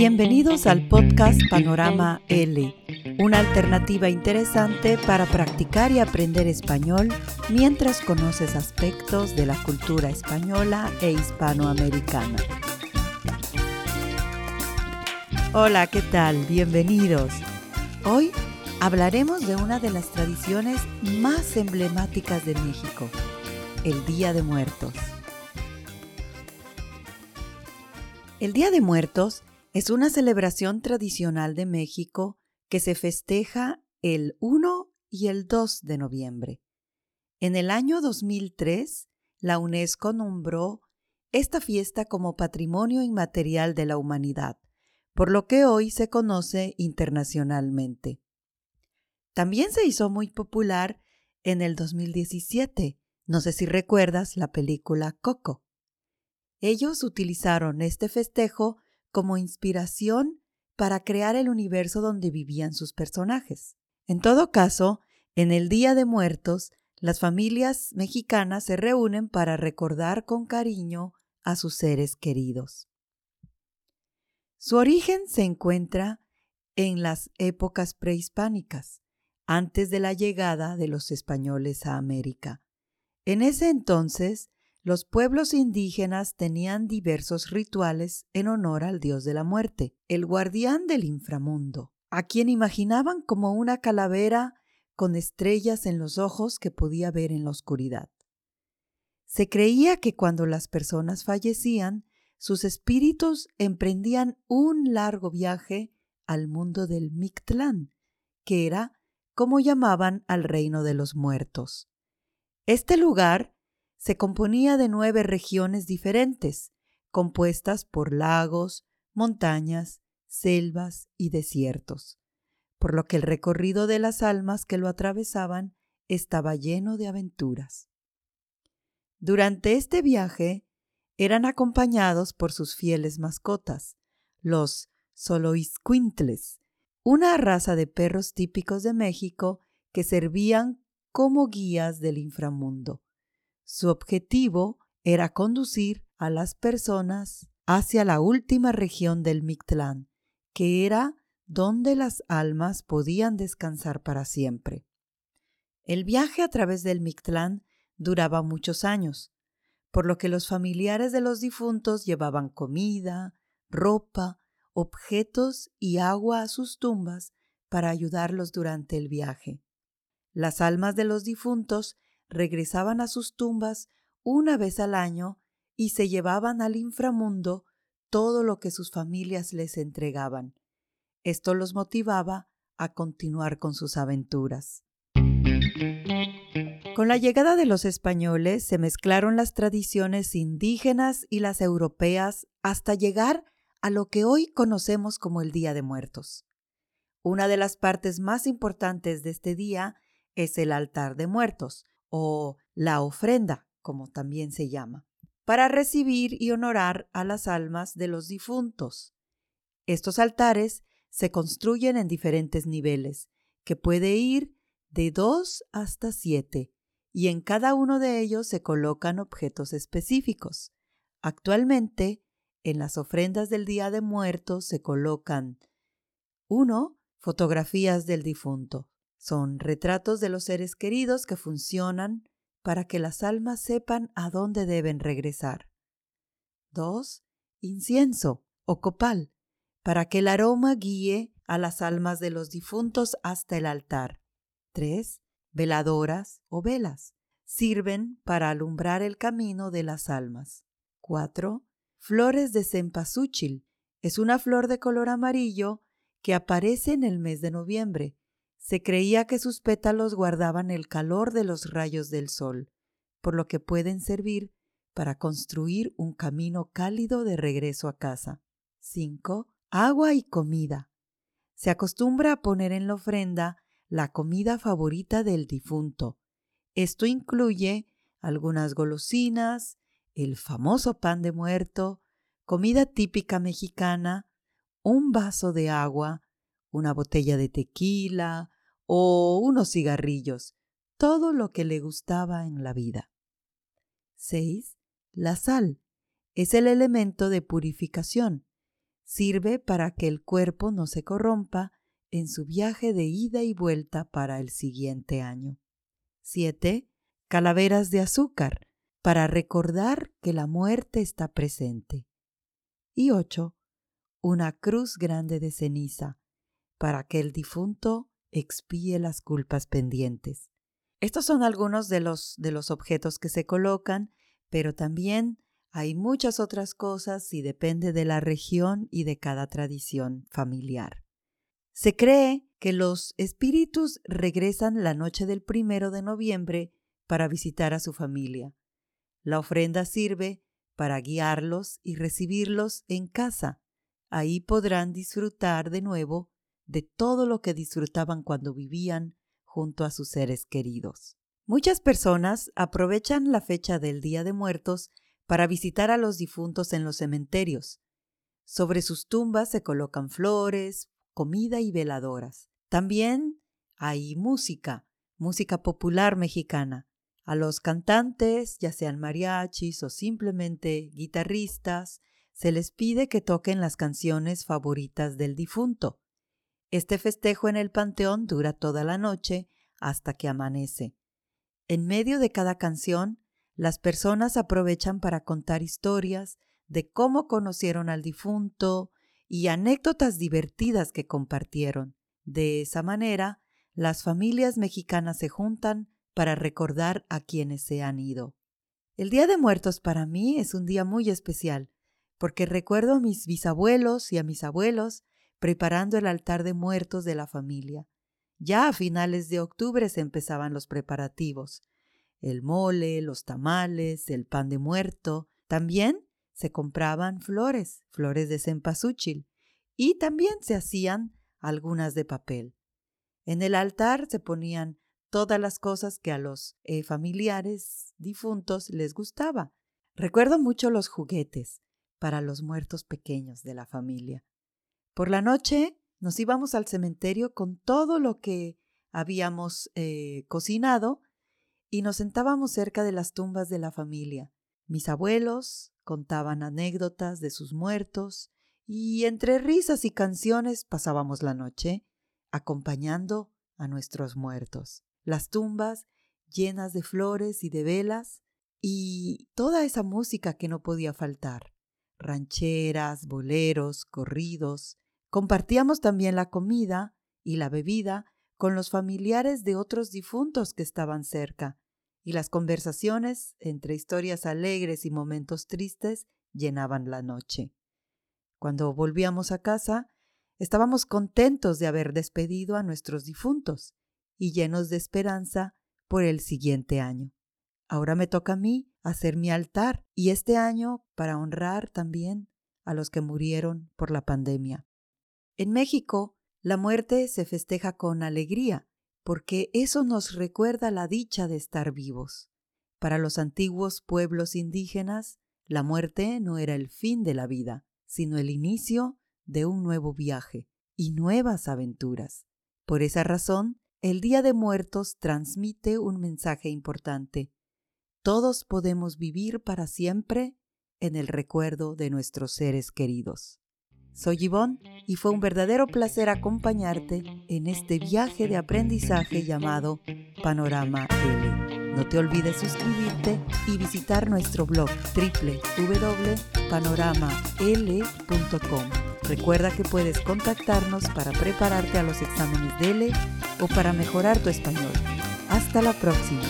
Bienvenidos al podcast Panorama L, una alternativa interesante para practicar y aprender español mientras conoces aspectos de la cultura española e hispanoamericana. Hola, ¿qué tal? Bienvenidos. Hoy hablaremos de una de las tradiciones más emblemáticas de México, el Día de Muertos. El Día de Muertos es una celebración tradicional de México que se festeja el 1 y el 2 de noviembre. En el año 2003, la UNESCO nombró esta fiesta como Patrimonio Inmaterial de la Humanidad, por lo que hoy se conoce internacionalmente. También se hizo muy popular en el 2017, no sé si recuerdas la película Coco. Ellos utilizaron este festejo como inspiración para crear el universo donde vivían sus personajes. En todo caso, en el Día de Muertos, las familias mexicanas se reúnen para recordar con cariño a sus seres queridos. Su origen se encuentra en las épocas prehispánicas, antes de la llegada de los españoles a América. En ese entonces, los pueblos indígenas tenían diversos rituales en honor al dios de la muerte, el guardián del inframundo, a quien imaginaban como una calavera con estrellas en los ojos que podía ver en la oscuridad. Se creía que cuando las personas fallecían, sus espíritus emprendían un largo viaje al mundo del Mictlán, que era como llamaban al reino de los muertos. Este lugar se componía de nueve regiones diferentes, compuestas por lagos, montañas, selvas y desiertos, por lo que el recorrido de las almas que lo atravesaban estaba lleno de aventuras. Durante este viaje eran acompañados por sus fieles mascotas, los soloiscuintles, una raza de perros típicos de México que servían como guías del inframundo su objetivo era conducir a las personas hacia la última región del Mictlán, que era donde las almas podían descansar para siempre. El viaje a través del Mictlán duraba muchos años, por lo que los familiares de los difuntos llevaban comida, ropa, objetos y agua a sus tumbas para ayudarlos durante el viaje. Las almas de los difuntos regresaban a sus tumbas una vez al año y se llevaban al inframundo todo lo que sus familias les entregaban. Esto los motivaba a continuar con sus aventuras. Con la llegada de los españoles se mezclaron las tradiciones indígenas y las europeas hasta llegar a lo que hoy conocemos como el Día de Muertos. Una de las partes más importantes de este día es el altar de muertos, o la ofrenda, como también se llama, para recibir y honorar a las almas de los difuntos. Estos altares se construyen en diferentes niveles, que puede ir de dos hasta siete, y en cada uno de ellos se colocan objetos específicos. Actualmente, en las ofrendas del Día de Muertos se colocan 1. Fotografías del difunto. Son retratos de los seres queridos que funcionan para que las almas sepan a dónde deben regresar. 2. Incienso o copal, para que el aroma guíe a las almas de los difuntos hasta el altar. 3. Veladoras o velas. Sirven para alumbrar el camino de las almas. 4. Flores de cempasúchil. Es una flor de color amarillo que aparece en el mes de noviembre se creía que sus pétalos guardaban el calor de los rayos del sol, por lo que pueden servir para construir un camino cálido de regreso a casa. 5. Agua y comida. Se acostumbra a poner en la ofrenda la comida favorita del difunto. Esto incluye algunas golosinas, el famoso pan de muerto, comida típica mexicana, un vaso de agua, una botella de tequila o unos cigarrillos, todo lo que le gustaba en la vida. 6. La sal es el elemento de purificación. Sirve para que el cuerpo no se corrompa en su viaje de ida y vuelta para el siguiente año. 7. Calaveras de azúcar, para recordar que la muerte está presente. Y 8. Una cruz grande de ceniza, para que el difunto expíe las culpas pendientes. Estos son algunos de los, de los objetos que se colocan, pero también hay muchas otras cosas y depende de la región y de cada tradición familiar. Se cree que los espíritus regresan la noche del primero de noviembre para visitar a su familia. La ofrenda sirve para guiarlos y recibirlos en casa. Ahí podrán disfrutar de nuevo de todo lo que disfrutaban cuando vivían junto a sus seres queridos. Muchas personas aprovechan la fecha del Día de Muertos para visitar a los difuntos en los cementerios. Sobre sus tumbas se colocan flores, comida y veladoras. También hay música, música popular mexicana. A los cantantes, ya sean mariachis o simplemente guitarristas, se les pide que toquen las canciones favoritas del difunto. Este festejo en el panteón dura toda la noche hasta que amanece. En medio de cada canción, las personas aprovechan para contar historias de cómo conocieron al difunto y anécdotas divertidas que compartieron. De esa manera, las familias mexicanas se juntan para recordar a quienes se han ido. El Día de Muertos para mí es un día muy especial, porque recuerdo a mis bisabuelos y a mis abuelos preparando el altar de muertos de la familia. Ya a finales de octubre se empezaban los preparativos. El mole, los tamales, el pan de muerto. También se compraban flores, flores de cempasúchil, y también se hacían algunas de papel. En el altar se ponían todas las cosas que a los eh, familiares difuntos les gustaba. Recuerdo mucho los juguetes para los muertos pequeños de la familia. Por la noche nos íbamos al cementerio con todo lo que habíamos eh, cocinado y nos sentábamos cerca de las tumbas de la familia. Mis abuelos contaban anécdotas de sus muertos y entre risas y canciones pasábamos la noche acompañando a nuestros muertos. Las tumbas llenas de flores y de velas y toda esa música que no podía faltar. Rancheras, boleros, corridos, Compartíamos también la comida y la bebida con los familiares de otros difuntos que estaban cerca, y las conversaciones entre historias alegres y momentos tristes llenaban la noche. Cuando volvíamos a casa, estábamos contentos de haber despedido a nuestros difuntos y llenos de esperanza por el siguiente año. Ahora me toca a mí hacer mi altar y este año para honrar también a los que murieron por la pandemia. En México, la muerte se festeja con alegría, porque eso nos recuerda la dicha de estar vivos. Para los antiguos pueblos indígenas, la muerte no era el fin de la vida, sino el inicio de un nuevo viaje y nuevas aventuras. Por esa razón, el Día de Muertos transmite un mensaje importante. Todos podemos vivir para siempre en el recuerdo de nuestros seres queridos. Soy Yvonne y fue un verdadero placer acompañarte en este viaje de aprendizaje llamado Panorama L. No te olvides suscribirte y visitar nuestro blog www.panoramal.com. Recuerda que puedes contactarnos para prepararte a los exámenes de L o para mejorar tu español. Hasta la próxima.